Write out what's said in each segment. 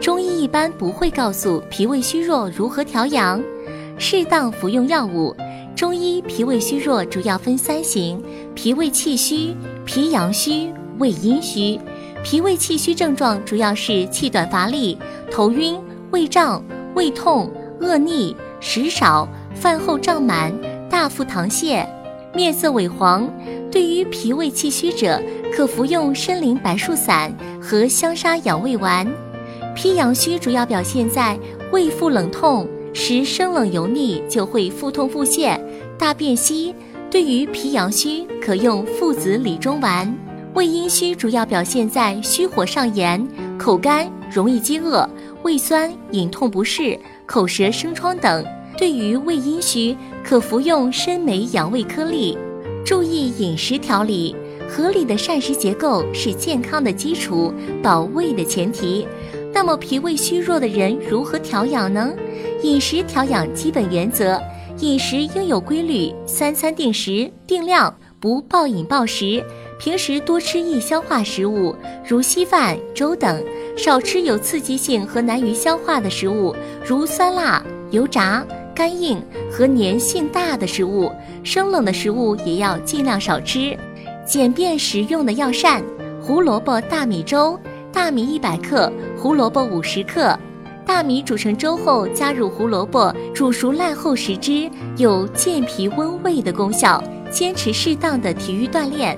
中医一般不会告诉脾胃虚弱如何调养，适当服用药物。中医脾胃虚弱主要分三型：脾胃气虚、脾阳虚、胃阴虚。脾胃气虚症状主要是气短乏力、头晕、胃胀、胃痛、恶逆、食少、饭后胀满、大腹溏泻、面色萎黄。对于脾胃气虚者，可服用参苓白术散和香砂养胃丸。脾阳虚主要表现在胃腹冷痛，食生冷油腻就会腹痛腹泻、大便稀。对于脾阳虚，可用附子理中丸。胃阴虚主要表现在虚火上炎、口干、容易饥饿、胃酸、隐痛不适、口舌生疮等。对于胃阴虚，可服用参梅养胃颗粒。注意饮食调理，合理的膳食结构是健康的基础，保胃的前提。那么脾胃虚弱的人如何调养呢？饮食调养基本原则：饮食应有规律，三餐定时定量，不暴饮暴食。平时多吃易消化食物，如稀饭、粥等；少吃有刺激性和难于消化的食物，如酸辣、油炸。干硬和粘性大的食物，生冷的食物也要尽量少吃。简便实用的药膳：胡萝卜大米粥，大米一百克，胡萝卜五十克。大米煮成粥后，加入胡萝卜，煮熟烂后食之，有健脾温胃的功效。坚持适当的体育锻炼。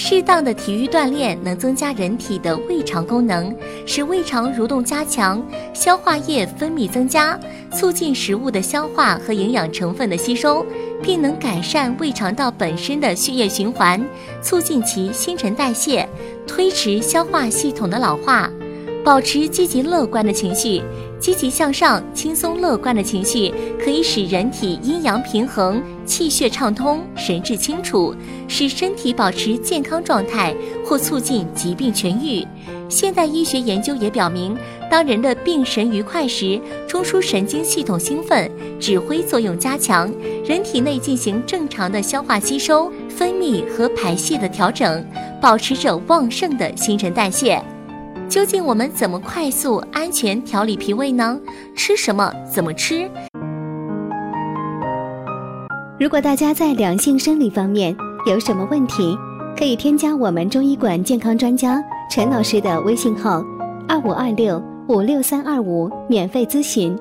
适当的体育锻炼能增加人体的胃肠功能，使胃肠蠕动加强，消化液分泌增加，促进食物的消化和营养成分的吸收，并能改善胃肠道本身的血液循环，促进其新陈代谢，推迟消化系统的老化。保持积极乐观的情绪，积极向上、轻松乐观的情绪可以使人体阴阳平衡、气血畅通、神志清楚，使身体保持健康状态，或促进疾病痊愈。现代医学研究也表明，当人的病神愉快时，中枢神经系统兴奋，指挥作用加强，人体内进行正常的消化吸收、分泌和排泄的调整，保持着旺盛的新陈代谢。究竟我们怎么快速安全调理脾胃呢？吃什么？怎么吃？如果大家在两性生理方面有什么问题，可以添加我们中医馆健康专家陈老师的微信号：二五二六五六三二五，免费咨询。